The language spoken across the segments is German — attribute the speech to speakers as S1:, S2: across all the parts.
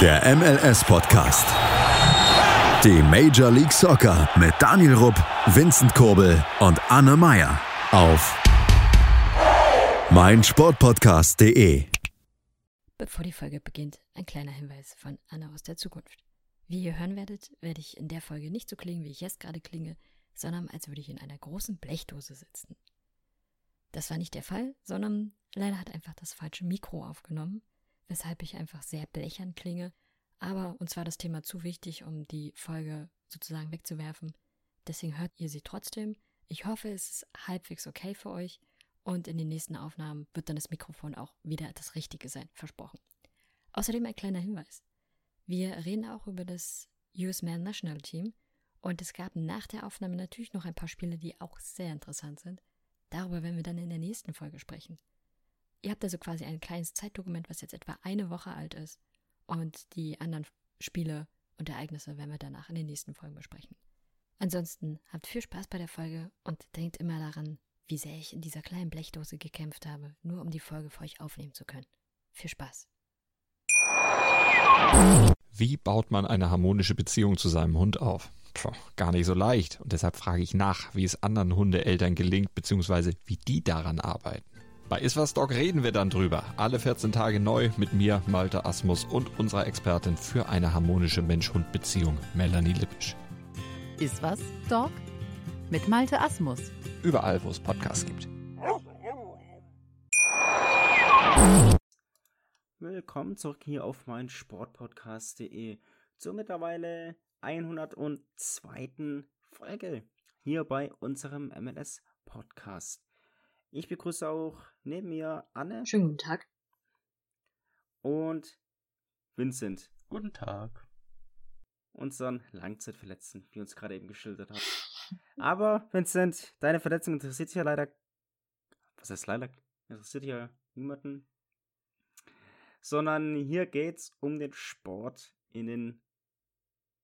S1: Der MLS-Podcast. Die Major League Soccer mit Daniel Rupp, Vincent Kurbel und Anne Meyer auf meinsportpodcast.de.
S2: Bevor die Folge beginnt, ein kleiner Hinweis von Anne aus der Zukunft. Wie ihr hören werdet, werde ich in der Folge nicht so klingen, wie ich jetzt gerade klinge, sondern als würde ich in einer großen Blechdose sitzen. Das war nicht der Fall, sondern leider hat einfach das falsche Mikro aufgenommen, weshalb ich einfach sehr blechern klinge. Aber uns war das Thema zu wichtig, um die Folge sozusagen wegzuwerfen. Deswegen hört ihr sie trotzdem. Ich hoffe, es ist halbwegs okay für euch. Und in den nächsten Aufnahmen wird dann das Mikrofon auch wieder das Richtige sein, versprochen. Außerdem ein kleiner Hinweis. Wir reden auch über das US Man National Team. Und es gab nach der Aufnahme natürlich noch ein paar Spiele, die auch sehr interessant sind. Darüber werden wir dann in der nächsten Folge sprechen. Ihr habt also quasi ein kleines Zeitdokument, was jetzt etwa eine Woche alt ist. Und die anderen Spiele und Ereignisse werden wir danach in den nächsten Folgen besprechen. Ansonsten habt viel Spaß bei der Folge und denkt immer daran, wie sehr ich in dieser kleinen Blechdose gekämpft habe, nur um die Folge für euch aufnehmen zu können. Viel Spaß.
S3: Wie baut man eine harmonische Beziehung zu seinem Hund auf? Puh, gar nicht so leicht. Und deshalb frage ich nach, wie es anderen Hundeeltern gelingt, beziehungsweise wie die daran arbeiten. Bei Iswas Dog reden wir dann drüber. Alle 14 Tage neu mit mir, Malte Asmus und unserer Expertin für eine harmonische Mensch-Hund-Beziehung, Melanie Lippisch.
S4: Iswas Dog mit Malte Asmus.
S3: Überall, wo es Podcasts gibt.
S5: Willkommen zurück hier auf mein Sportpodcast.de zur mittlerweile 102. Folge hier bei unserem MLS Podcast. Ich begrüße auch neben mir Anne.
S2: Schönen guten Tag.
S5: Und Vincent.
S6: Guten Tag.
S5: Unseren Langzeitverletzten, wie uns gerade eben geschildert hat. Aber Vincent, deine Verletzung interessiert ja leider. Was heißt leider? Interessiert ja niemanden. Sondern hier geht's um den Sport in den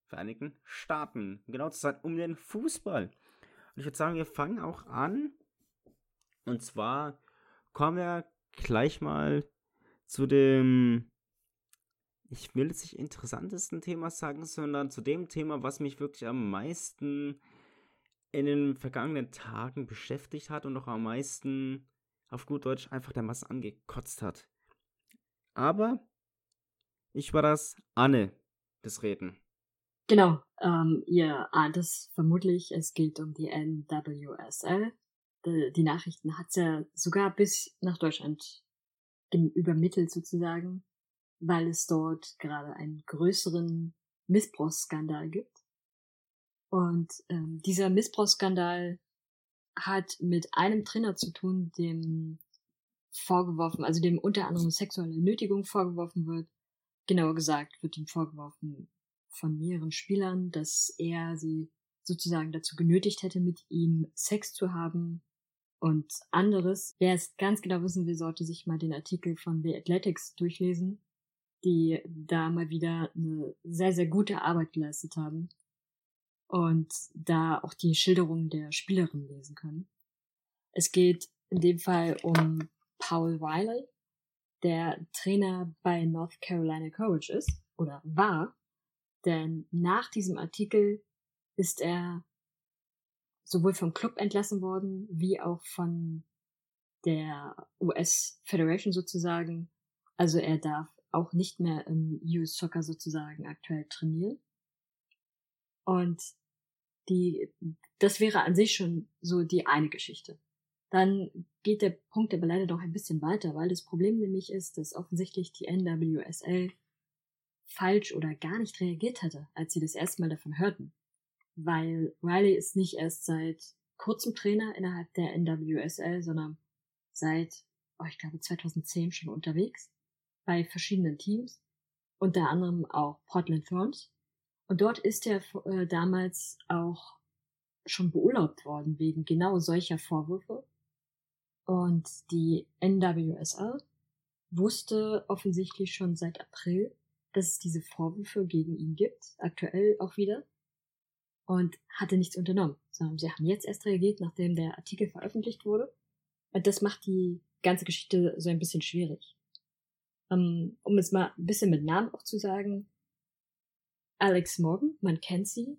S5: Vereinigten Staaten. Genau zu sein, um den Fußball. Und ich würde sagen, wir fangen auch an. Und zwar kommen wir gleich mal zu dem, ich will jetzt nicht interessantesten Thema sagen, sondern zu dem Thema, was mich wirklich am meisten in den vergangenen Tagen beschäftigt hat und auch am meisten auf gut Deutsch einfach der Masse angekotzt hat. Aber ich war das Anne des Reden.
S2: Genau, ähm, ihr ahnt es vermutlich, es geht um die NWSL. Die, die Nachrichten hat's ja sogar bis nach Deutschland übermittelt sozusagen, weil es dort gerade einen größeren Missbrauchsskandal gibt. Und ähm, dieser Missbrauchsskandal hat mit einem Trainer zu tun, dem vorgeworfen, also dem unter anderem sexuelle Nötigung vorgeworfen wird. Genauer gesagt wird ihm vorgeworfen, von mehreren Spielern, dass er sie sozusagen dazu genötigt hätte, mit ihm Sex zu haben und anderes. Wer es ganz genau wissen will, sollte sich mal den Artikel von The Athletics durchlesen, die da mal wieder eine sehr, sehr gute Arbeit geleistet haben und da auch die Schilderung der Spielerin lesen können. Es geht in dem Fall um Paul Riley, der Trainer bei North Carolina Courage ist oder war denn nach diesem Artikel ist er sowohl vom Club entlassen worden, wie auch von der US Federation sozusagen. Also er darf auch nicht mehr im US Soccer sozusagen aktuell trainieren. Und die, das wäre an sich schon so die eine Geschichte. Dann geht der Punkt aber leider doch ein bisschen weiter, weil das Problem nämlich ist, dass offensichtlich die NWSL falsch oder gar nicht reagiert hatte, als sie das erste Mal davon hörten. Weil Riley ist nicht erst seit kurzem Trainer innerhalb der NWSL, sondern seit, oh, ich glaube, 2010 schon unterwegs bei verschiedenen Teams, unter anderem auch Portland Thorns. Und dort ist er äh, damals auch schon beurlaubt worden wegen genau solcher Vorwürfe. Und die NWSL wusste offensichtlich schon seit April, dass es diese Vorwürfe gegen ihn gibt, aktuell auch wieder, und hatte nichts unternommen, sondern sie haben jetzt erst reagiert, nachdem der Artikel veröffentlicht wurde. Und das macht die ganze Geschichte so ein bisschen schwierig. Ähm, um es mal ein bisschen mit Namen auch zu sagen, Alex Morgan, man kennt sie,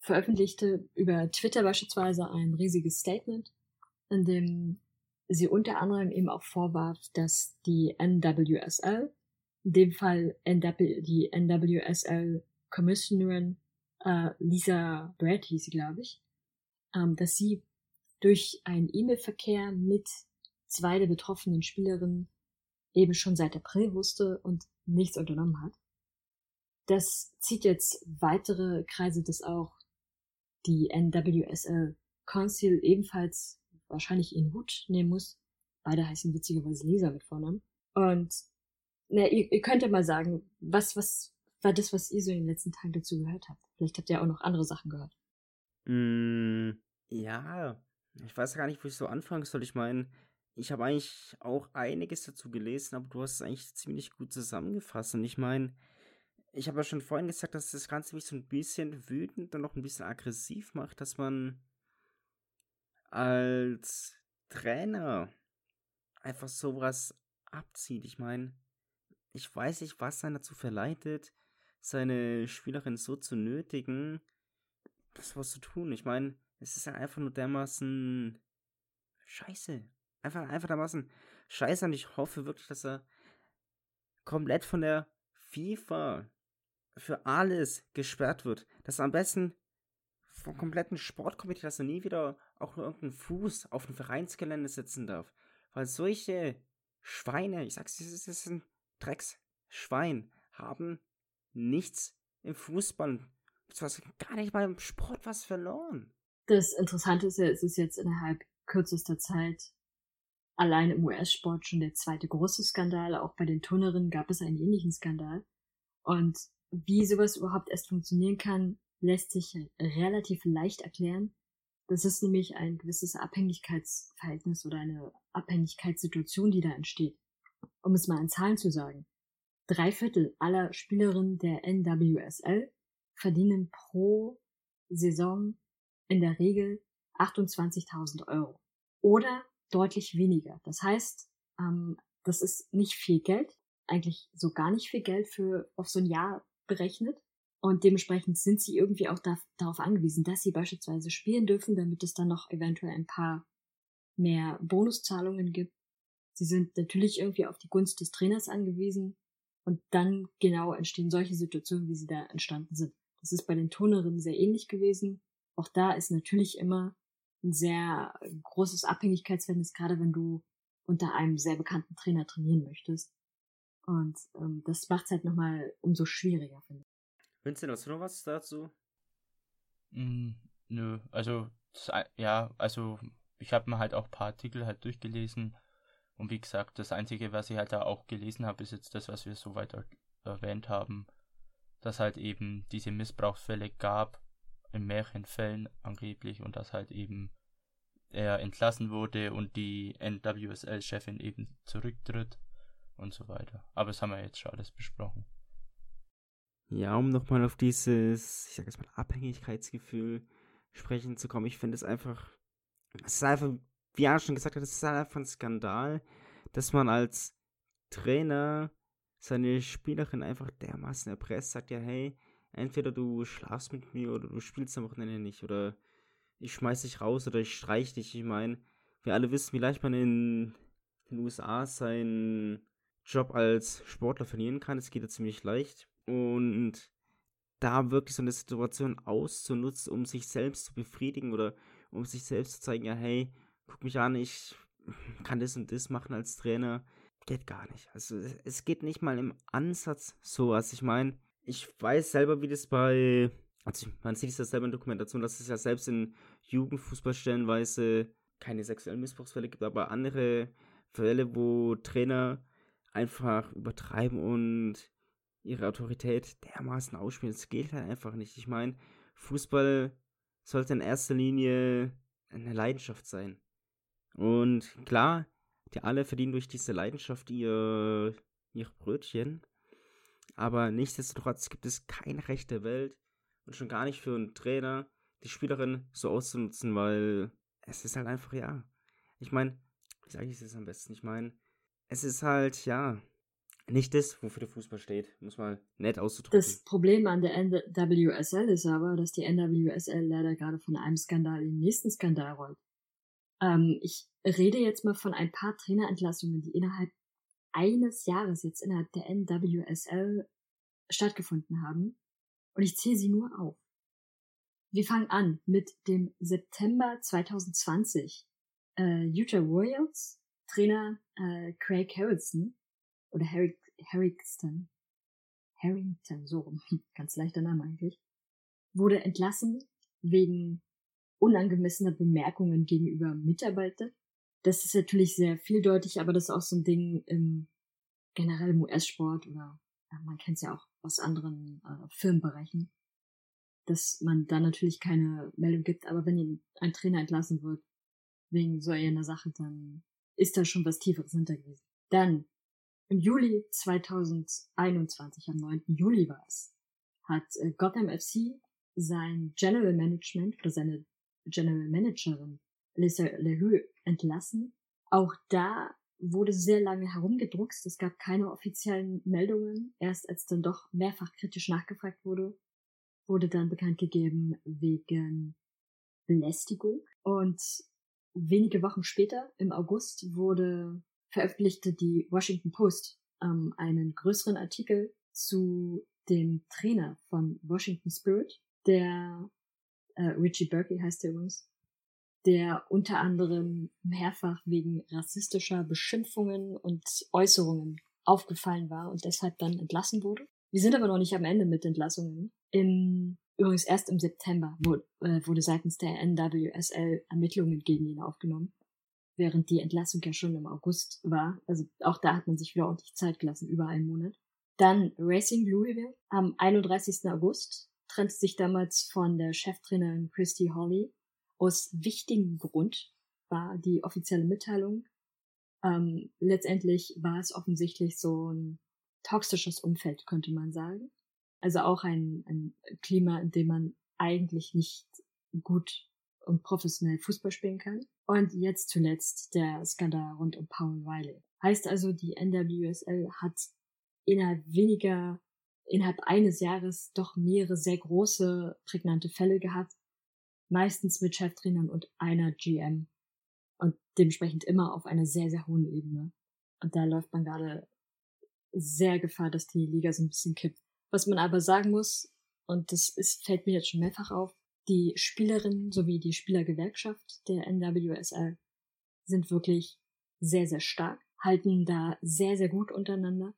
S2: veröffentlichte über Twitter beispielsweise ein riesiges Statement, in dem sie unter anderem eben auch vorwarf, dass die NWSL, in dem Fall NW, die NWSL Commissionerin äh, Lisa Brad hieß sie, glaube ich, ähm, dass sie durch einen E-Mail-Verkehr mit zwei der betroffenen Spielerinnen eben schon seit April wusste und nichts unternommen hat. Das zieht jetzt weitere Kreise, dass auch die NWSL Council ebenfalls wahrscheinlich ihren Hut nehmen muss. Beide heißen witzigerweise Lisa mit Vornamen. Und na, ihr, ihr könnt ja mal sagen, was, was war das, was ihr so in den letzten Tagen dazu gehört habt? Vielleicht habt ihr auch noch andere Sachen gehört.
S5: Mm, ja, ich weiß gar nicht, wo ich so anfangen soll. Ich meine, ich habe eigentlich auch einiges dazu gelesen, aber du hast es eigentlich ziemlich gut zusammengefasst. Und ich meine, ich habe ja schon vorhin gesagt, dass das Ganze mich so ein bisschen wütend und noch ein bisschen aggressiv macht, dass man als Trainer einfach sowas abzieht. Ich meine, ich weiß nicht, was einen dazu verleitet, seine Spielerin so zu nötigen, das was zu tun. Ich meine, es ist ja einfach nur dermaßen scheiße. Einfach, einfach dermaßen scheiße und ich hoffe wirklich, dass er komplett von der FIFA für alles gesperrt wird. Dass er am besten vom kompletten Sportkomitee, dass er nie wieder auch nur irgendeinen Fuß auf dem Vereinsgelände setzen darf. Weil solche Schweine, ich sag's, das ist ein Drecksschwein, haben nichts im Fußball, gar nicht mal im Sport was verloren.
S2: Das Interessante ist ja, es ist jetzt innerhalb kürzester Zeit allein im US-Sport schon der zweite große Skandal. Auch bei den Turnerinnen gab es einen ähnlichen Skandal. Und wie sowas überhaupt erst funktionieren kann, lässt sich relativ leicht erklären. Das ist nämlich ein gewisses Abhängigkeitsverhältnis oder eine Abhängigkeitssituation, die da entsteht. Um es mal in Zahlen zu sagen. Drei Viertel aller Spielerinnen der NWSL verdienen pro Saison in der Regel 28.000 Euro. Oder deutlich weniger. Das heißt, ähm, das ist nicht viel Geld, eigentlich so gar nicht viel Geld für auf so ein Jahr berechnet. Und dementsprechend sind sie irgendwie auch da, darauf angewiesen, dass sie beispielsweise spielen dürfen, damit es dann noch eventuell ein paar mehr Bonuszahlungen gibt. Sie sind natürlich irgendwie auf die Gunst des Trainers angewiesen. Und dann genau entstehen solche Situationen, wie sie da entstanden sind. Das ist bei den Turnerinnen sehr ähnlich gewesen. Auch da ist natürlich immer ein sehr großes Abhängigkeitsverhältnis, gerade wenn du unter einem sehr bekannten Trainer trainieren möchtest. Und ähm, das macht es halt nochmal umso schwieriger, finde ich.
S5: Vincent, hast du noch was dazu?
S6: Mm, nö, also, das, ja, also, ich habe mir halt auch ein paar Artikel halt durchgelesen. Und wie gesagt, das Einzige, was ich halt da auch gelesen habe, ist jetzt das, was wir so weiter erwähnt haben. Dass halt eben diese Missbrauchsfälle gab in mehreren Fällen angeblich und dass halt eben er entlassen wurde und die NWSL-Chefin eben zurücktritt und so weiter. Aber das haben wir jetzt schon alles besprochen.
S5: Ja, um nochmal auf dieses, ich sag jetzt mal, Abhängigkeitsgefühl sprechen zu kommen, ich finde es einfach, es ist einfach, wie Anna schon gesagt hat, es ist einfach ein Skandal, dass man als Trainer seine Spielerin einfach dermaßen erpresst, sagt ja, hey, entweder du schlafst mit mir oder du spielst am Wochenende nicht oder ich schmeiß dich raus oder ich streich dich. Ich meine, wir alle wissen, wie leicht man in den USA seinen Job als Sportler verlieren kann. Es geht ja ziemlich leicht. Und da wirklich so eine Situation auszunutzen, um sich selbst zu befriedigen oder um sich selbst zu zeigen, ja, hey, guck mich an, ich kann das und das machen als Trainer, geht gar nicht. Also es geht nicht mal im Ansatz so was. Ich meine, ich weiß selber, wie das bei, also man sieht es ja selber in Dokumentation, dass es ja selbst in Jugendfußball stellenweise keine sexuellen Missbrauchsfälle gibt, aber andere Fälle, wo Trainer einfach übertreiben und ihre Autorität dermaßen ausspielen. Das geht halt einfach nicht. Ich meine, Fußball sollte in erster Linie eine Leidenschaft sein. Und klar, die alle verdienen durch diese Leidenschaft ihr, ihre Brötchen. Aber nichtsdestotrotz gibt es kein Recht der Welt und schon gar nicht für einen Trainer, die Spielerin so auszunutzen, weil es ist halt einfach, ja. Ich meine, wie sage ich es am besten? Ich meine, es ist halt, ja, nicht das, wofür der Fußball steht, muss mal nett auszudrücken.
S2: Das Problem an der NWSL ist aber, dass die NWSL leider gerade von einem Skandal in den nächsten Skandal rollt. Ähm, ich rede jetzt mal von ein paar Trainerentlassungen, die innerhalb eines Jahres jetzt innerhalb der NWSL stattgefunden haben. Und ich zähle sie nur auf. Wir fangen an mit dem September 2020. Äh, Utah Royals, Trainer äh, Craig Harrison oder Harry, Harrington, Harrington, so rum, ganz leichter Name eigentlich, wurde entlassen wegen unangemessener Bemerkungen gegenüber Mitarbeitern. Das ist natürlich sehr vieldeutig, aber das ist auch so ein Ding im generell im US-Sport oder ja, man kennt es ja auch aus anderen äh, Firmenbereichen, dass man da natürlich keine Meldung gibt, aber wenn ein Trainer entlassen wird wegen so einer Sache, dann ist da schon was Tieferes hinter gewesen. Dann im Juli 2021, am 9. Juli war es, hat äh, Gotham FC sein General Management oder seine General Managerin Lisa LeHue entlassen. Auch da wurde sehr lange herumgedruckst. Es gab keine offiziellen Meldungen. Erst als dann doch mehrfach kritisch nachgefragt wurde, wurde dann bekannt gegeben wegen Belästigung. Und wenige Wochen später, im August, wurde veröffentlichte die Washington Post ähm, einen größeren Artikel zu dem Trainer von Washington Spirit, der äh, Richie Berkey heißt er übrigens, der unter anderem mehrfach wegen rassistischer Beschimpfungen und Äußerungen aufgefallen war und deshalb dann entlassen wurde. Wir sind aber noch nicht am Ende mit Entlassungen. Im, übrigens erst im September wurde, äh, wurde seitens der NWSL Ermittlungen gegen ihn aufgenommen, während die Entlassung ja schon im August war. Also auch da hat man sich wieder ordentlich Zeit gelassen, über einen Monat. Dann Racing Louisville am 31. August trennte sich damals von der Cheftrainerin Christy Holly. Aus wichtigem Grund war die offizielle Mitteilung. Ähm, letztendlich war es offensichtlich so ein toxisches Umfeld, könnte man sagen. Also auch ein, ein Klima, in dem man eigentlich nicht gut und professionell Fußball spielen kann. Und jetzt zuletzt der Skandal rund um Paul Riley. Heißt also, die NWSL hat innerhalb weniger innerhalb eines Jahres doch mehrere sehr große, prägnante Fälle gehabt. Meistens mit Cheftrainern und einer GM. Und dementsprechend immer auf einer sehr, sehr hohen Ebene. Und da läuft man gerade sehr Gefahr, dass die Liga so ein bisschen kippt. Was man aber sagen muss, und das ist, fällt mir jetzt schon mehrfach auf, die Spielerinnen sowie die Spielergewerkschaft der NWSL sind wirklich sehr, sehr stark, halten da sehr, sehr gut untereinander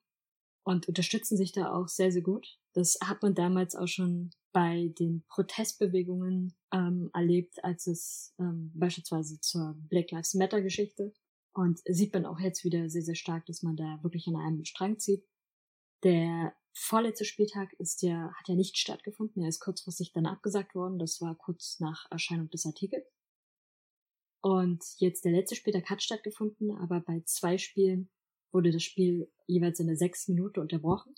S2: und unterstützen sich da auch sehr, sehr gut. Das hat man damals auch schon bei den Protestbewegungen ähm, erlebt, als es ähm, beispielsweise zur Black Lives Matter Geschichte und sieht man auch jetzt wieder sehr, sehr stark, dass man da wirklich an einem Strang zieht. Der vorletzte Spieltag ist ja, hat ja nicht stattgefunden. Er ist kurzfristig dann abgesagt worden. Das war kurz nach Erscheinung des Artikels. Und jetzt der letzte Spieltag hat stattgefunden, aber bei zwei Spielen wurde das Spiel jeweils in der sechsten Minute unterbrochen.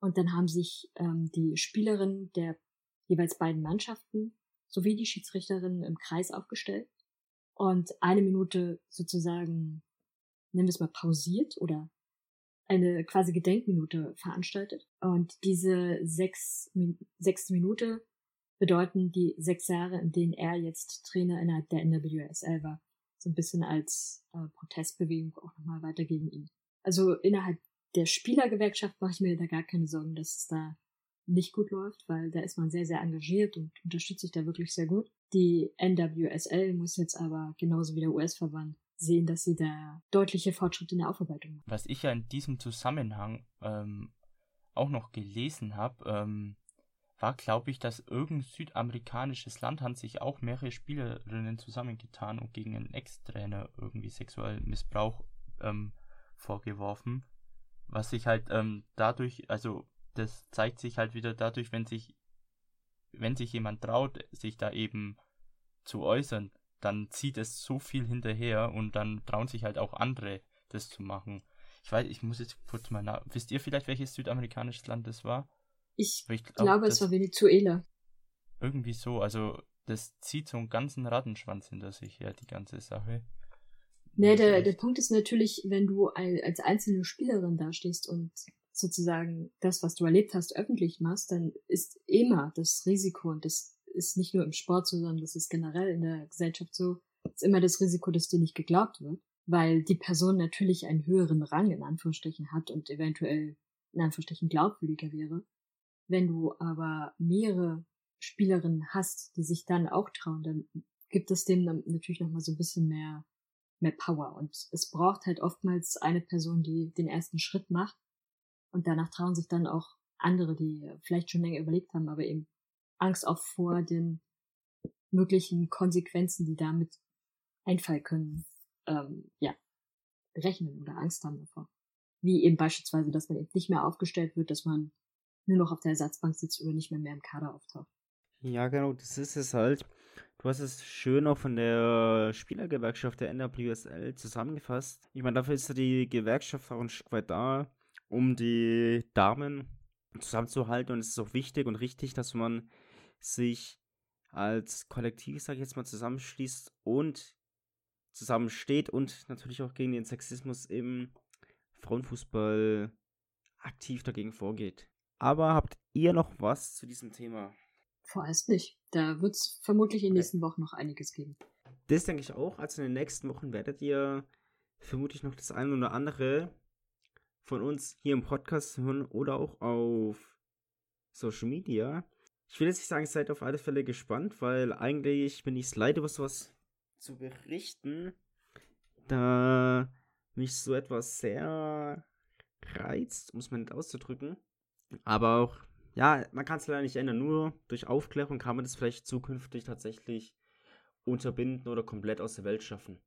S2: Und dann haben sich ähm, die Spielerinnen der jeweils beiden Mannschaften sowie die Schiedsrichterinnen im Kreis aufgestellt und eine Minute sozusagen, nennen wir es mal, pausiert oder eine quasi Gedenkminute veranstaltet. Und diese sechs, sechste Minute bedeuten die sechs Jahre, in denen er jetzt Trainer innerhalb der NWSL war. So ein bisschen als äh, Protestbewegung auch nochmal weiter gegen ihn also innerhalb der Spielergewerkschaft mache ich mir da gar keine Sorgen, dass es da nicht gut läuft, weil da ist man sehr, sehr engagiert und unterstützt sich da wirklich sehr gut. Die NWSL muss jetzt aber genauso wie der US-Verband sehen, dass sie da deutliche Fortschritte in der Aufarbeitung machen.
S6: Was ich ja in diesem Zusammenhang ähm, auch noch gelesen habe, ähm, war, glaube ich, dass irgendein südamerikanisches Land hat sich auch mehrere Spielerinnen zusammengetan und gegen einen Ex-Trainer irgendwie sexuellen Missbrauch ähm, vorgeworfen, was sich halt ähm, dadurch, also das zeigt sich halt wieder dadurch, wenn sich, wenn sich jemand traut, sich da eben zu äußern, dann zieht es so viel hinterher und dann trauen sich halt auch andere, das zu machen. Ich weiß, ich muss jetzt kurz mal nach. Wisst ihr vielleicht, welches südamerikanisches Land das war?
S2: Ich, ich glaub, glaube, es war Venezuela.
S6: Irgendwie so, also das zieht so einen ganzen Rattenschwanz hinter sich her, die ganze Sache
S2: Nee, der, der Punkt ist natürlich, wenn du als einzelne Spielerin dastehst und sozusagen das, was du erlebt hast, öffentlich machst, dann ist immer das Risiko, und das ist nicht nur im Sport so, sondern das ist generell in der Gesellschaft so, ist immer das Risiko, dass dir nicht geglaubt wird, weil die Person natürlich einen höheren Rang in Anführungsstrichen hat und eventuell in Anführungsstrichen glaubwürdiger wäre. Wenn du aber mehrere Spielerinnen hast, die sich dann auch trauen, dann gibt es denen natürlich nochmal so ein bisschen mehr, mehr Power. Und es braucht halt oftmals eine Person, die den ersten Schritt macht. Und danach trauen sich dann auch andere, die vielleicht schon länger überlegt haben, aber eben Angst auch vor den möglichen Konsequenzen, die damit einfallen können, ähm, ja, rechnen oder Angst haben davor. Wie eben beispielsweise, dass man eben nicht mehr aufgestellt wird, dass man nur noch auf der Ersatzbank sitzt oder nicht mehr mehr im Kader auftaucht.
S5: Ja, genau, das ist es halt. Du hast es schön auch von der Spielergewerkschaft der NWSL zusammengefasst. Ich meine, dafür ist ja die Gewerkschaft auch ein Stück weit da, um die Damen zusammenzuhalten. Und es ist auch wichtig und richtig, dass man sich als Kollektiv, sage ich jetzt mal, zusammenschließt und zusammensteht und natürlich auch gegen den Sexismus im Frauenfußball aktiv dagegen vorgeht. Aber habt ihr noch was zu diesem Thema?
S2: Vorerst nicht. Da wird es vermutlich in den nächsten Wochen noch einiges geben.
S5: Das denke ich auch. Also in den nächsten Wochen werdet ihr vermutlich noch das eine oder andere von uns hier im Podcast hören oder auch auf Social Media. Ich will jetzt nicht sagen, seid auf alle Fälle gespannt, weil eigentlich bin ich es leid, über sowas zu berichten, da mich so etwas sehr reizt, muss man nicht auszudrücken. Aber auch, ja, man kann es leider nicht ändern. Nur durch Aufklärung kann man das vielleicht zukünftig tatsächlich unterbinden oder komplett aus der Welt schaffen.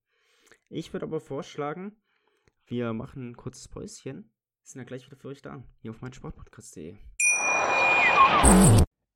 S5: Ich würde aber vorschlagen, wir machen ein kurzes Päuschen. Sind ja gleich wieder für euch da, hier auf meinsportpodcast.de.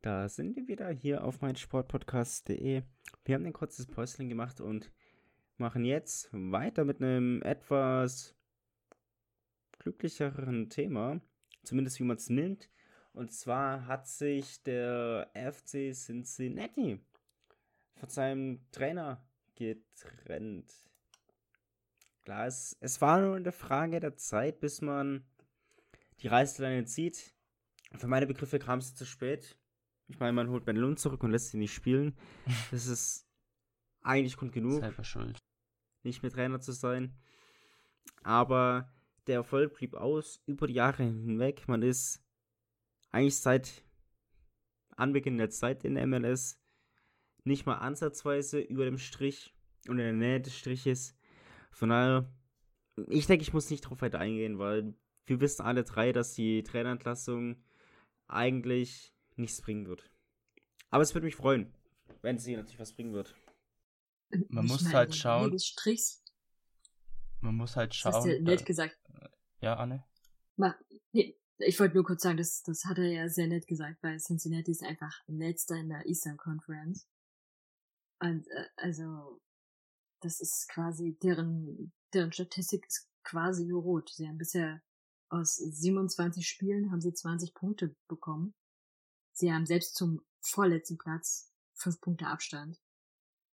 S5: Da sind wir wieder hier auf meinsportpodcast.de. Wir haben ein kurzes Päuschen gemacht und machen jetzt weiter mit einem etwas glücklicheren Thema, zumindest wie man es nimmt. Und zwar hat sich der FC Cincinnati von seinem Trainer getrennt. Klar, es, es war nur eine Frage der Zeit, bis man die Reißleine zieht. Für meine Begriffe kam es zu spät. Ich meine, man holt Ben Lund zurück und lässt ihn nicht spielen. Das ist eigentlich Grund genug.
S6: Selber schuld.
S5: Nicht mehr Trainer zu sein. Aber der Erfolg blieb aus über die Jahre hinweg. Man ist eigentlich seit Anbeginn der Zeit in der MLS nicht mal ansatzweise über dem Strich und in der Nähe des Striches. Von daher, ich denke, ich muss nicht darauf weiter eingehen, weil wir wissen alle drei, dass die Trainerentlassung eigentlich nichts bringen wird. Aber es würde mich freuen, wenn sie natürlich was bringen wird.
S6: Man ich muss meine, halt schauen. Man muss halt schauen. Das hast
S2: du nett gesagt.
S6: Ja, Anne?
S2: Ma, nee, ich wollte nur kurz sagen, das, das hat er ja sehr nett gesagt, weil Cincinnati ist einfach letzter in der Eastern Conference. Und äh, also, das ist quasi, deren, deren Statistik ist quasi nur rot. Sie haben bisher aus 27 Spielen haben sie 20 Punkte bekommen. Sie haben selbst zum vorletzten Platz fünf Punkte Abstand.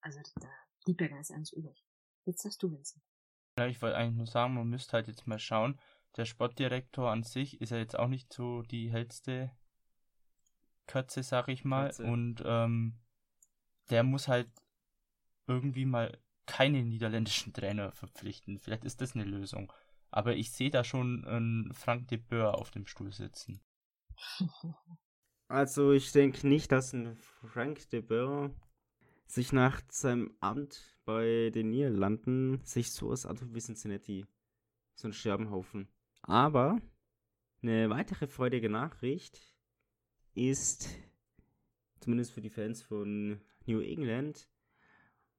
S2: Also da blieb ja gar nichts anderes übrig. Jetzt hast du, Vincent.
S6: Ja, ich wollte eigentlich nur sagen, man müsste halt jetzt mal schauen. Der Sportdirektor an sich ist ja jetzt auch nicht so die hellste Kötze, sag ich mal. Kötze. Und ähm, der muss halt irgendwie mal keine niederländischen Trainer verpflichten. Vielleicht ist das eine Lösung. Aber ich sehe da schon einen Frank de Boer auf dem Stuhl sitzen.
S5: Also ich denke nicht, dass ein Frank de Boer sich nach seinem Amt bei den Niederlanden sich so aus wie Cincinnati so ein Scherbenhaufen. Aber eine weitere freudige Nachricht ist, zumindest für die Fans von New England,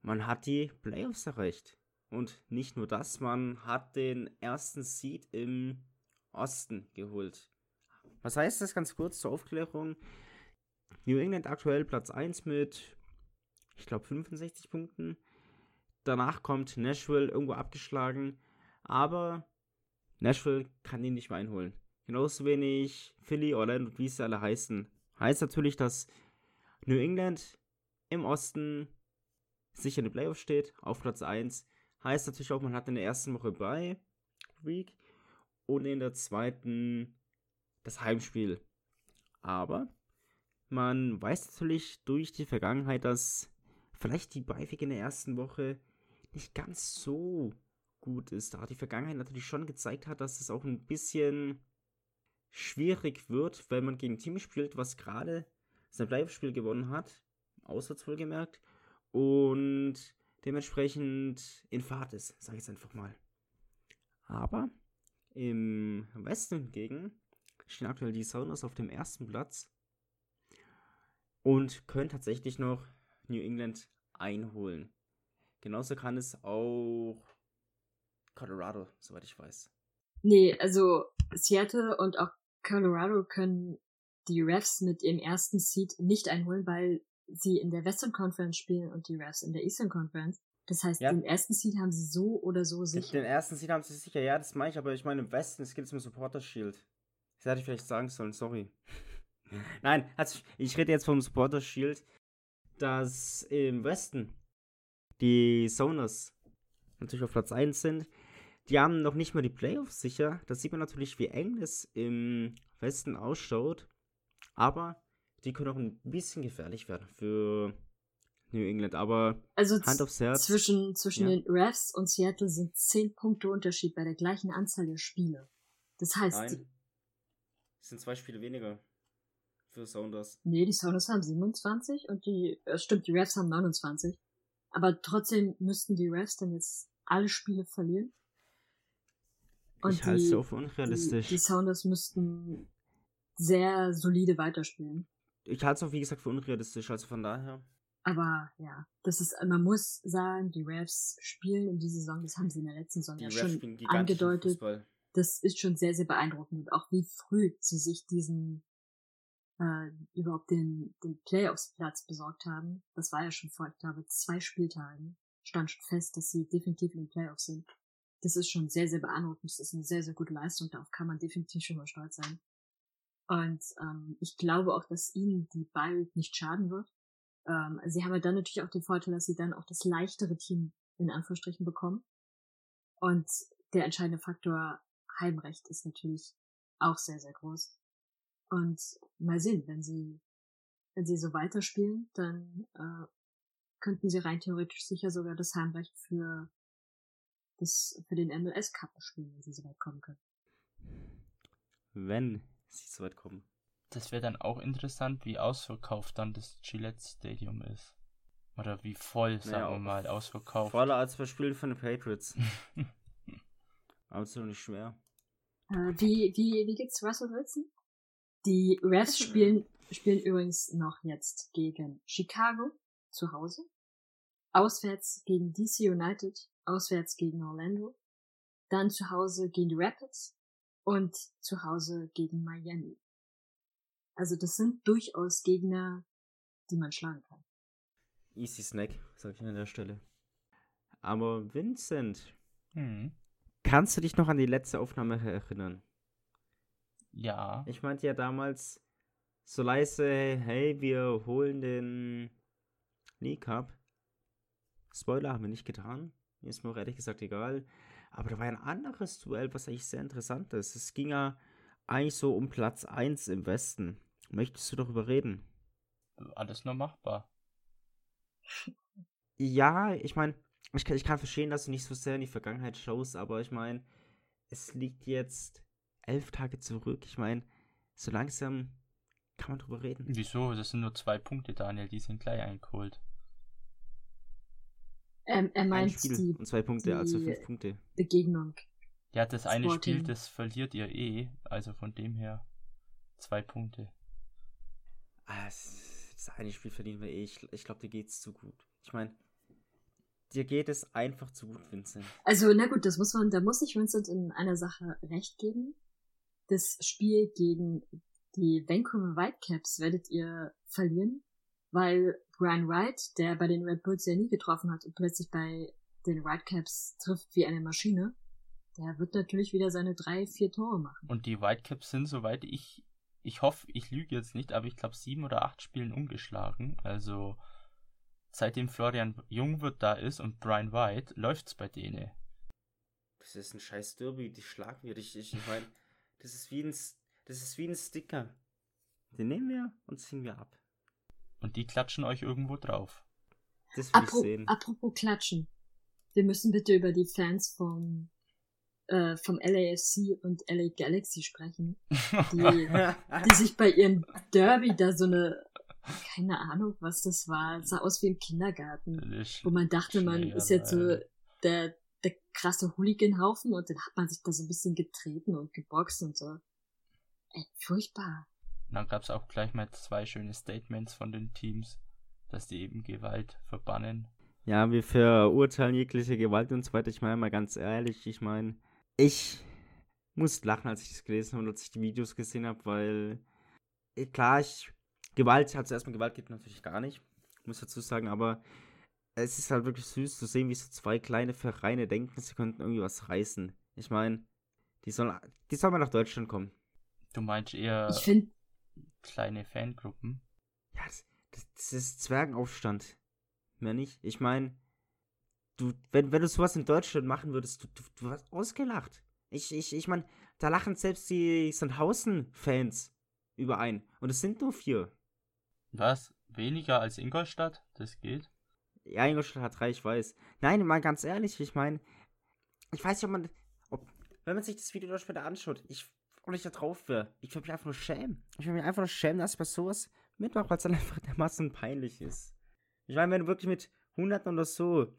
S5: man hat die Playoffs erreicht. Und nicht nur das, man hat den ersten Seed im Osten geholt. Was heißt das ganz kurz zur Aufklärung? New England aktuell Platz 1 mit, ich glaube, 65 Punkten. Danach kommt Nashville irgendwo abgeschlagen. Aber Nashville kann ihn nicht mehr einholen. Genauso wenig Philly, Orlando und wie sie alle heißen. Heißt natürlich, dass New England im Osten sicher in den Playoffs steht, auf Platz 1. Heißt natürlich auch, man hat in der ersten Woche bei Week und in der zweiten das Heimspiel. Aber man weiß natürlich durch die Vergangenheit, dass vielleicht die Beifig in der ersten Woche nicht ganz so gut ist. Da die Vergangenheit natürlich schon gezeigt hat, dass es auch ein bisschen schwierig wird, wenn man gegen ein Team spielt, was gerade sein Playoff-Spiel gewonnen hat, auswärts wohlgemerkt, und dementsprechend in Fahrt ist, sage ich es einfach mal. Aber im Westen hingegen stehen aktuell die Sounders auf dem ersten Platz und können tatsächlich noch New England einholen. Genauso kann es auch Colorado, soweit ich weiß.
S2: Nee, also Seattle und auch Colorado können die Refs mit ihrem ersten Seed nicht einholen, weil sie in der Western Conference spielen und die Refs in der Eastern Conference. Das heißt,
S5: Ja.
S2: den ersten Seed haben sie so oder so sicher.
S5: Den ersten Seed haben sie sicher, ja, das meine ich, aber ich meine, im Westen, es gibt es im Supporter Shield. Das hätte ich vielleicht sagen sollen, sorry. Nein, also ich rede jetzt vom Supporter Shield, dass im Westen die Soners natürlich auf Platz 1 sind. Die haben noch nicht mal die Playoffs sicher. Da sieht man natürlich, wie eng es im Westen ausschaut. Aber die können auch ein bisschen gefährlich werden für New England. Aber
S2: Also
S5: Hand aufs Herz.
S2: zwischen, zwischen
S5: Ja.
S2: den Refs und Seattle sind 10 Punkte Unterschied bei der gleichen Anzahl der Spiele. Das heißt, die,
S5: Nein. Es sind zwei Spiele weniger für Sounders.
S2: nee, die Sounders haben 27 und die, äh, stimmt, die Refs haben 29. Aber trotzdem müssten die Refs dann jetzt alle Spiele verlieren.
S5: ich halte es auch für unrealistisch.
S2: Die, die Sounders müssten sehr solide weiterspielen.
S5: ich halte es auch, wie gesagt, für unrealistisch. Also von daher.
S2: Aber ja, das ist, man muss sagen, die Refs spielen in dieser Saison, das haben sie in der letzten Saison
S5: Die
S2: ja
S5: Refs
S2: schon angedeutet.
S5: Fußball.
S2: Das ist schon sehr, sehr beeindruckend. Und auch wie früh sie sich diesen äh, überhaupt den, den Playoffs-Platz besorgt haben. Das war ja schon vor, ich glaube, zwei Spieltagen. Stand schon fest, dass sie definitiv in den Playoffs sind. Das ist schon sehr, sehr beeindruckend. Das ist eine sehr, sehr gute Leistung. Darauf kann man definitiv schon mal stolz sein. Und ähm, ich glaube auch, dass ihnen die Bye nicht schaden wird. Ähm, sie haben ja dann natürlich auch den Vorteil, dass sie dann auch das leichtere Team in Anführungsstrichen bekommen. Und der entscheidende Faktor Heimrecht ist natürlich auch sehr, sehr groß. Und mal sehen, wenn sie, wenn sie so weiterspielen, dann äh, könnten sie rein theoretisch sicher sogar das Heimrecht für das, für den MLS Cup spielen, wenn sie so weit kommen können.
S5: Wenn sie so weit kommen.
S6: Das wäre dann auch interessant, wie ausverkauft dann das Gillette Stadium ist. Oder wie voll, sagen
S5: Naja,
S6: wir mal, ausverkauft.
S5: Voller als bei Spielen von den Patriots. Aber es ist doch nicht schwer.
S2: Äh, wie, wie, wie geht's Russell Wilson? Die Refs spielen, spielen übrigens noch jetzt gegen Chicago zu Hause, auswärts gegen DC United, auswärts gegen Orlando, dann zu Hause gegen die Rapids und zu Hause gegen Miami. Also das sind durchaus Gegner, die man schlagen kann.
S5: Easy Snack, sag ich an der Stelle. Aber Vincent,
S6: Hm.
S5: Kannst du dich noch an die letzte Aufnahme erinnern?
S6: Ja.
S5: Ich meinte ja damals so leise, hey, wir holen den League Cup. Spoiler haben wir nicht getan. Mir ist mir auch ehrlich gesagt egal. Aber da war ein anderes Duell, was eigentlich sehr interessant ist. Es ging ja eigentlich so um Platz 1 im Westen. Möchtest du darüber reden?
S6: Alles nur machbar.
S5: Ja, ich meine, ich kann, ich kann verstehen, dass du nicht so sehr in die Vergangenheit schaust, aber ich meine, es liegt jetzt elf Tage zurück. Ich meine, so langsam kann man drüber reden.
S6: Wieso? Das sind nur zwei Punkte, Daniel. Die sind gleich eingeholt.
S2: Ähm, er
S5: Ein
S2: meint
S5: Spiel
S2: die
S5: und zwei Punkte, also
S2: die-
S5: fünf Punkte.
S2: Begegnung.
S6: Ja, das eine Spiel,
S2: Sporting.
S6: das verliert ihr eh. Also von dem her zwei Punkte.
S5: Ah, das, das eine Spiel verdienen wir eh. Ich, ich glaube, dir geht's zu gut. Ich meine, dir geht es einfach zu gut, Vincent.
S2: Also, na gut, das muss man, da muss ich Vincent in einer Sache recht geben. Das Spiel gegen die Vancouver Whitecaps werdet ihr verlieren, weil Brian Wright, der bei den Red Bulls ja nie getroffen hat und plötzlich bei den Whitecaps trifft wie eine Maschine, der wird natürlich wieder seine drei, vier Tore machen.
S6: Und die Whitecaps sind, soweit ich, ich hoffe, ich lüge jetzt nicht, aber ich glaube sieben oder acht Spielen ungeschlagen. Also seitdem Florian Jungwirth da ist und Brian White, läuft's bei denen.
S5: Das ist ein scheiß Derby, die schlagen wir richtig. Ich meine, das ist wie ein, das ist wie ein Sticker. Den nehmen wir und ziehen wir ab.
S6: Und die klatschen euch irgendwo drauf.
S5: Das will ich
S2: Apro
S5: sehen.
S2: apropos Klatschen. Wir müssen bitte über die Fans vom, äh, vom LAFC und LA Galaxy sprechen, die, die sich bei ihrem Derby da so eine, keine Ahnung, was das war, sah aus wie im Kindergarten, wo man dachte, man ist jetzt so der, der krasse Hooliganhaufen und dann hat man sich da so ein bisschen getreten und geboxt und so. Ey, furchtbar.
S6: Und dann gab es auch gleich mal zwei schöne Statements von den Teams, dass die eben Gewalt verbannen.
S5: Ja, wir verurteilen jegliche Gewalt und so weiter. Ich meine mal ganz ehrlich, ich meine, ich muss lachen, als ich das gelesen habe und als ich die Videos gesehen habe, weil eh, klar, ich Gewalt, also erstmal Gewalt gibt natürlich gar nicht, muss dazu sagen, aber es ist halt wirklich süß zu sehen, wie so zwei kleine Vereine denken, sie könnten irgendwie was reißen. Ich meine, die sollen, die sollen mal nach Deutschland kommen.
S6: Du meinst eher
S2: Ich finde,
S6: kleine Fangruppen?
S5: Ja, das, das, das ist Zwergenaufstand. Mehr nicht. Ich meine, du, wenn, wenn du sowas in Deutschland machen würdest, du, du, du wirst ausgelacht. Ich, ich, ich meine, da lachen selbst die Sandhausen-Fans überein. Und es sind nur vier.
S6: Was? Weniger als Ingolstadt? Das geht?
S5: Ja, Ingolstadt hat drei, ich weiß. Nein, mal ganz ehrlich, ich meine, ich weiß nicht, ob man, ob, wenn man sich das Video später anschaut, ich, und ich da drauf wäre, ich würde mich einfach nur schämen. Ich würde mich einfach nur schämen, dass ich bei sowas mitmache, weil es dann einfach dermaßen peinlich ist. Ich meine, wenn du wirklich mit Hunderten oder so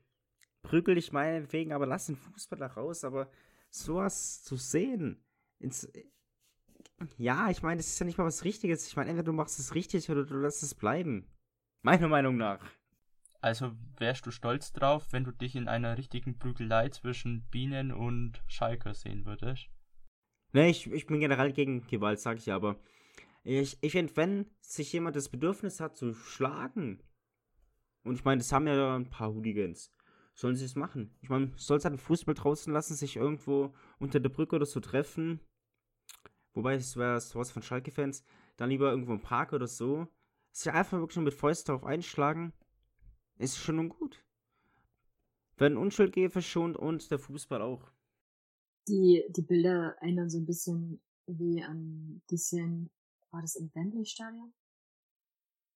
S5: prügel ich meinetwegen, aber lass den Fußballer raus, aber sowas zu sehen, ins, ja, ich meine, das ist ja nicht mal was Richtiges. Ich meine, entweder du machst es richtig oder du lässt es bleiben. Meiner Meinung nach.
S6: Also wärst du stolz drauf, wenn du dich in einer richtigen Prügelei zwischen Bienen und Schalker sehen würdest?
S5: Ne, ich, ich bin generell gegen Gewalt, sag ich ja, aber ich, ich finde, wenn sich jemand das Bedürfnis hat zu schlagen, und ich meine, das haben ja ein paar Hooligans, sollen sie es machen. Ich meine, soll es halt einen Fußball draußen lassen, sich irgendwo unter der Brücke oder so treffen. Wobei, es wäre sowas von Schalke-Fans, dann lieber irgendwo im Park oder so. Sich einfach wirklich nur mit Fäusten drauf einschlagen, ist schon nun gut. Werden Unschuld verschont und der Fußball auch.
S2: die, die Bilder erinnern so ein bisschen wie an die Szenen, war das im Wembley-Stadion?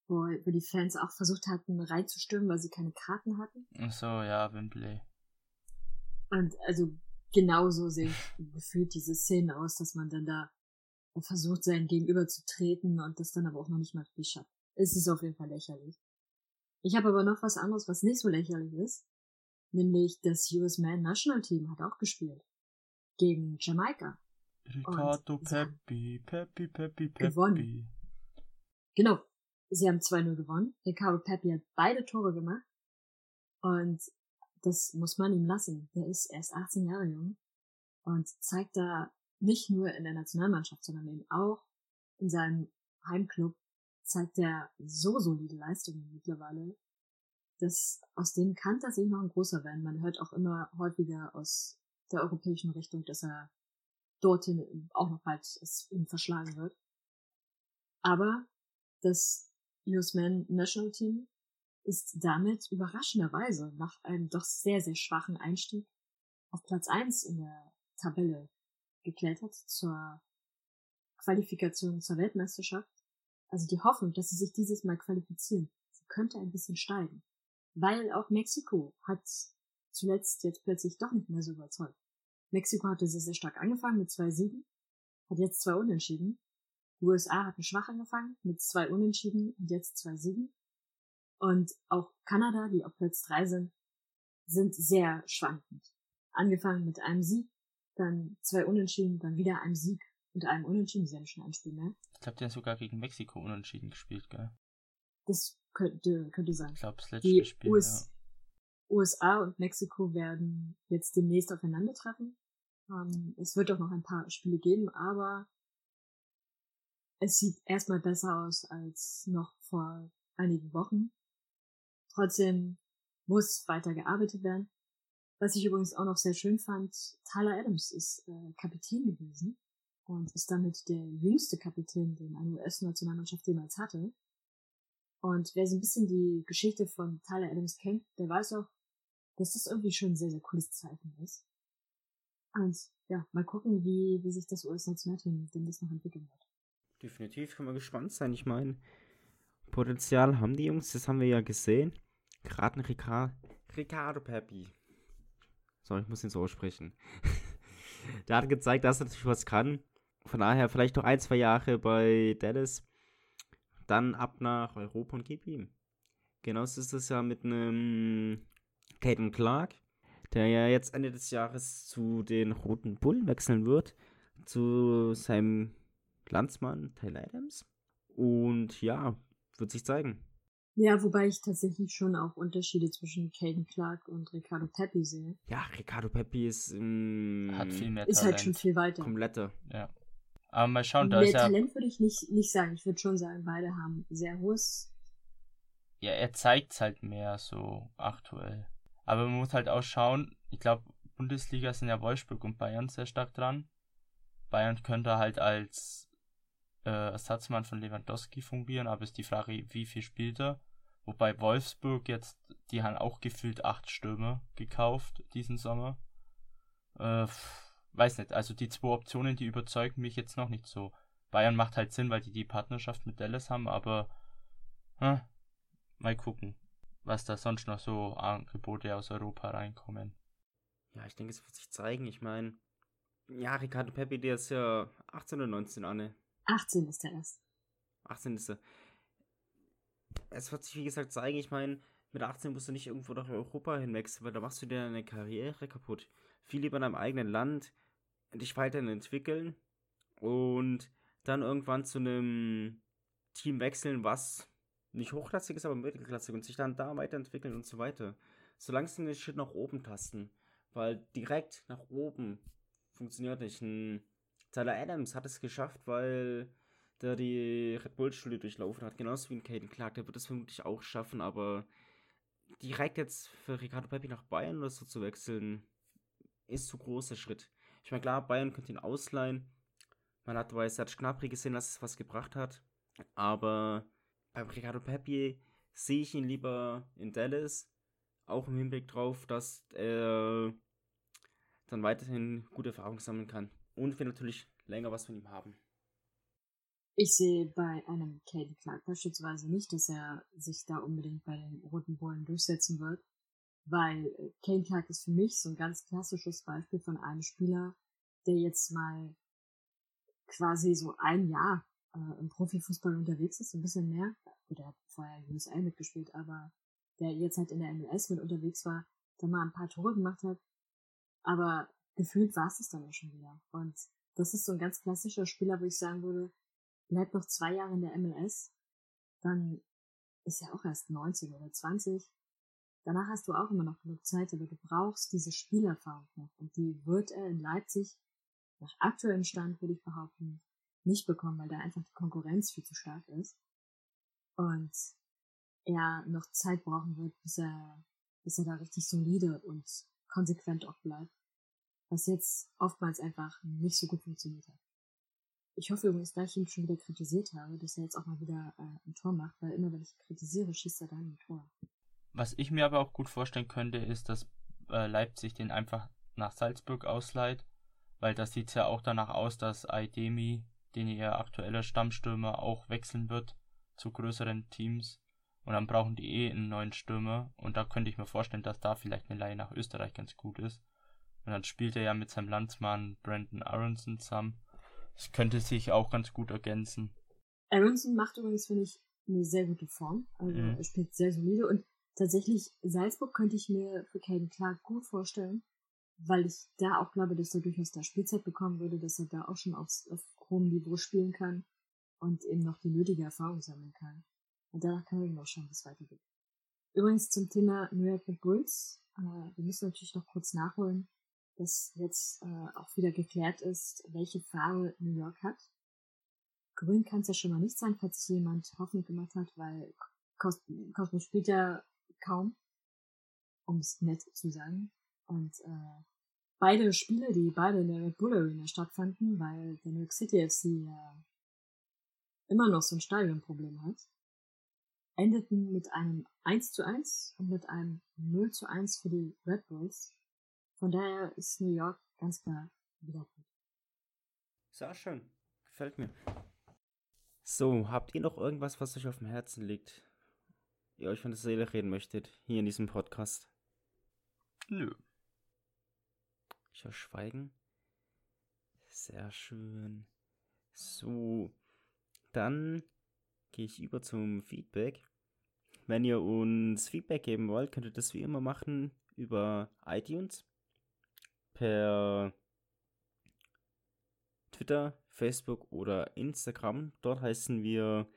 S2: Wo, wo die Fans auch versucht hatten, reinzustürmen, weil sie keine Karten hatten.
S6: Ach so, ja, Wembley.
S2: Und also genauso sehen gefühlt diese Szenen aus, dass man dann da versucht, sein Gegenüber zu treten und das dann aber auch noch nicht mal richtig schafft. Es ist auf jeden Fall lächerlich. Ich habe aber noch was anderes, was nicht so lächerlich ist. Nämlich das US Man National Team hat auch gespielt. Gegen Jamaika.
S6: Ricardo
S2: Und
S6: Peppi, Peppi, Peppi, Peppi.
S2: gewonnen. Genau. Sie haben 2-0 gewonnen. Ricardo Pepi hat beide Tore gemacht. Und das muss man ihm lassen. Der ist erst 18 Jahre jung und zeigt da nicht nur in der Nationalmannschaft, sondern eben auch in seinem Heimclub zeigt er so solide Leistungen mittlerweile, dass aus dem kann tatsächlich noch ein großer werden. Man hört auch immer häufiger aus der europäischen Richtung, dass er dorthin auch noch bald es ihm verschlagen wird. Aber das US Men National Team ist damit überraschenderweise nach einem doch sehr, sehr schwachen Einstieg auf Platz 1 in der Tabelle geklettert zur Qualifikation zur Weltmeisterschaft. Also die Hoffnung, dass sie sich dieses Mal qualifizieren, sie könnte ein bisschen steigen. Weil auch Mexiko hat zuletzt jetzt plötzlich doch nicht mehr so überzeugt. Mexiko hatte sehr, sehr stark angefangen mit zwei Siegen, hat jetzt zwei Unentschieden. Die USA hatten schwach angefangen mit zwei Unentschieden und jetzt zwei Siegen. Und auch Kanada, die auf Platz drei sind, sind sehr schwankend. Angefangen mit einem Sieg, dann zwei Unentschieden, dann wieder einem Sieg und einem Unentschieden. Sie haben schon ein Spiel mehr.
S6: Ich glaube, die haben sogar gegen Mexiko unentschieden gespielt, gell?
S2: Das könnte, könnte sein.
S6: Ich glaube, das letzte
S2: Die
S6: Spiel,
S2: US USA und Mexiko werden jetzt demnächst aufeinandertreffen. Ähm, es wird auch noch ein paar Spiele geben, aber es sieht erstmal besser aus als noch vor einigen Wochen. Trotzdem muss weiter gearbeitet werden. Was ich übrigens auch noch sehr schön fand, Tyler Adams ist äh, Kapitän gewesen und ist damit der jüngste Kapitän, den eine US-Nationalmannschaft jemals hatte. Und wer so ein bisschen die Geschichte von Tyler Adams kennt, der weiß auch, dass das irgendwie schon ein sehr, sehr cooles Zeichen ist. Und ja, mal gucken, wie, wie sich das US-Nationalteam denn das noch entwickeln wird.
S5: Definitiv kann man gespannt sein. Ich meine, Potenzial haben die Jungs, das haben wir ja gesehen. Gerade ein Ricardo, Pepi. So, ich muss ihn so aussprechen. Der hat gezeigt, dass er natürlich was kann. Von daher vielleicht noch ein, zwei Jahre bei Dallas. Dann ab nach Europa und gib ihm. Genauso ist es ja mit einem Caden Clark, der ja jetzt Ende des Jahres zu den Roten Bullen wechseln wird. Zu seinem Landsmann Taylor Adams. Und ja, wird sich zeigen.
S2: Ja, wobei ich tatsächlich schon auch Unterschiede zwischen Caden Clark und Ricardo Pepi sehe.
S5: Ja, Ricardo Pepi ist ähm,
S6: Hat viel mehr
S2: Ist
S6: Talent.
S2: halt schon viel weiter.
S5: kompletter.
S6: Ja. Aber mal schauen, da
S2: Mehr
S6: ist ja,
S2: Talent würde ich nicht, nicht sagen. Ich würde schon sagen, beide haben sehr hohes.
S6: ja, er zeigt halt mehr so aktuell. Aber man muss halt auch schauen, ich glaube, Bundesliga sind ja Wolfsburg und Bayern sehr stark dran. Bayern könnte halt als äh, Ersatzmann von Lewandowski fungieren, aber ist die Frage, wie viel spielt er? Wobei Wolfsburg jetzt, die haben auch gefühlt acht Stürmer gekauft diesen Sommer. Äh, weiß nicht, also die zwei Optionen, die überzeugen mich jetzt noch nicht so. Bayern macht halt Sinn, weil die die Partnerschaft mit Dallas haben, aber hm, mal gucken, was da sonst noch so Angebote aus Europa reinkommen.
S5: Ja, ich denke, es wird sich zeigen. Ich meine, ja, Ricardo Pepi, der ist ja 18 oder 19, Anne.
S2: 18 ist er erst.
S5: 18 ist er. Es wird sich, wie gesagt, zeigen. Ich meine, mit 18 musst du nicht irgendwo nach Europa hinwechseln, weil da machst du dir deine Karriere kaputt. Viel lieber in deinem eigenen Land dich weiterhin entwickeln und dann irgendwann zu einem Team wechseln, was nicht hochklassig ist, aber mittelklassig und sich dann da weiterentwickeln und so weiter. Solange sie den Schritt nach oben tasten, weil direkt nach oben funktioniert nicht. Ein Tyler Adams hat es geschafft, weil der die Red Bull-Schule durchlaufen hat, genauso wie ein Caden Clark, der wird es vermutlich auch schaffen, aber direkt jetzt für Ricardo Pepi nach Bayern oder so zu wechseln, ist zu großer Schritt. Ich meine, klar, Bayern könnte ihn ausleihen. Man hat bei Serge Gnabry gesehen, dass es was gebracht hat. Aber beim Ricardo Pepi sehe ich ihn lieber in Dallas. Auch im Hinblick drauf, dass er dann weiterhin gute Erfahrungen sammeln kann. Und wir natürlich länger was von ihm haben.
S2: Ich sehe bei einem Caden Clark beispielsweise nicht, dass er sich da unbedingt bei den Roten Bullen durchsetzen wird, weil äh, Caden Clark ist für mich so ein ganz klassisches Beispiel von einem Spieler, der jetzt mal quasi so ein Jahr äh, im Profifußball unterwegs ist, ein bisschen mehr. Gut, er hat vorher USA mitgespielt, aber der jetzt halt in der MLS mit unterwegs war, der mal ein paar Tore gemacht hat, aber gefühlt war es das dann auch schon wieder. Und das ist so ein ganz klassischer Spieler, wo ich sagen würde, bleibt noch zwei Jahre in der MLS, dann ist er auch erst 19 oder 20. Danach hast du auch immer noch genug Zeit, aber du brauchst diese Spielerfahrung noch. Und die wird er in Leipzig nach aktuellem Stand, würde ich behaupten, nicht bekommen, weil da einfach die Konkurrenz viel zu stark ist. Und er noch Zeit brauchen wird, bis er, bis er da richtig solide und konsequent auch bleibt. Was jetzt oftmals einfach nicht so gut funktioniert hat. Ich hoffe übrigens, da ich ihn schon wieder kritisiert habe, dass er jetzt auch mal wieder äh, ein Tor macht, weil immer wenn ich kritisiere, schießt er dann ein Tor.
S6: Was ich mir aber auch gut vorstellen könnte, ist, dass äh, Leipzig den einfach nach Salzburg ausleiht, weil das sieht ja auch danach aus, dass Aidemi, den ihr aktueller Stammstürmer, auch wechseln wird zu größeren Teams. Und dann brauchen die eh einen neuen Stürmer. Und da könnte ich mir vorstellen, dass da vielleicht eine Leihe nach Österreich ganz gut ist. Und dann spielt er ja mit seinem Landsmann Brandon Aronson zusammen. Das könnte sich auch ganz gut ergänzen.
S2: Aronson macht übrigens, finde ich, eine sehr gute Form. Also
S6: Mhm.
S2: er spielt sehr solide und tatsächlich Salzburg könnte ich mir für Caden Clark gut vorstellen, weil ich da auch glaube, dass er durchaus da Spielzeit bekommen würde, dass er da auch schon aufs, auf hohem Niveau spielen kann und eben noch die nötige Erfahrung sammeln kann. Und danach kann man eben auch schauen, es weitergeht. Übrigens zum Thema New York Bulls. Äh, wir müssen natürlich noch kurz nachholen, dass jetzt äh, auch wieder geklärt ist, welche Farbe New York hat. Grün kann es ja schon mal nicht sein, falls sich jemand Hoffnung gemacht hat, weil Cosmo spielt ja kaum, um es nett zu sagen. Und äh, beide Spiele, die beide in der Red Bull Arena stattfanden, weil der New York City FC ja immer noch so ein Stadionproblem hat, endeten mit einem 1 zu 1 und mit einem 0 zu 1 für die Red Bulls. Von daher ist New York ganz klar wieder gut.
S5: Sehr schön. Gefällt mir. So, habt ihr noch irgendwas, was euch auf dem Herzen liegt? Ihr euch von der Seele reden möchtet, hier in diesem Podcast?
S6: Nö.
S5: Ich höre Schweigen. Sehr schön. So, dann gehe ich über zum Feedback. Wenn ihr uns Feedback geben wollt, könnt ihr das wie immer machen über iTunes, per Twitter, Facebook oder Instagram. Dort heißen wir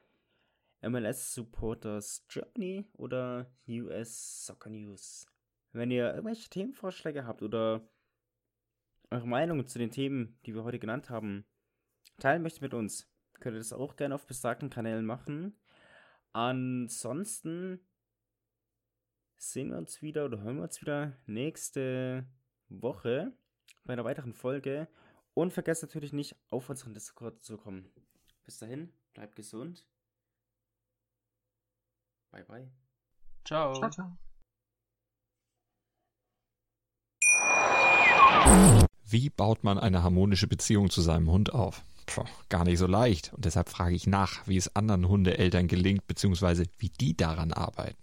S5: MLS Supporters Germany oder US Soccer News. Wenn ihr irgendwelche Themenvorschläge habt oder eure Meinung zu den Themen, die wir heute genannt haben, teilen möchtet mit uns, könnt ihr das auch gerne auf besagten Kanälen machen. Ansonsten sehen wir uns wieder oder hören wir uns wieder nächste Woche bei einer weiteren Folge. Und vergesst natürlich nicht, auf unseren Discord zu kommen. Bis dahin, bleibt gesund. Bye, bye.
S6: Ciao.
S2: Ciao, ciao.
S3: Wie baut man eine harmonische Beziehung zu seinem Hund auf? Puh, gar nicht so leicht. Und deshalb frage ich nach, wie es anderen Hundeeltern gelingt, beziehungsweise wie die daran arbeiten.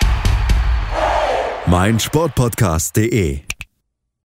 S1: meinsportpodcast.de.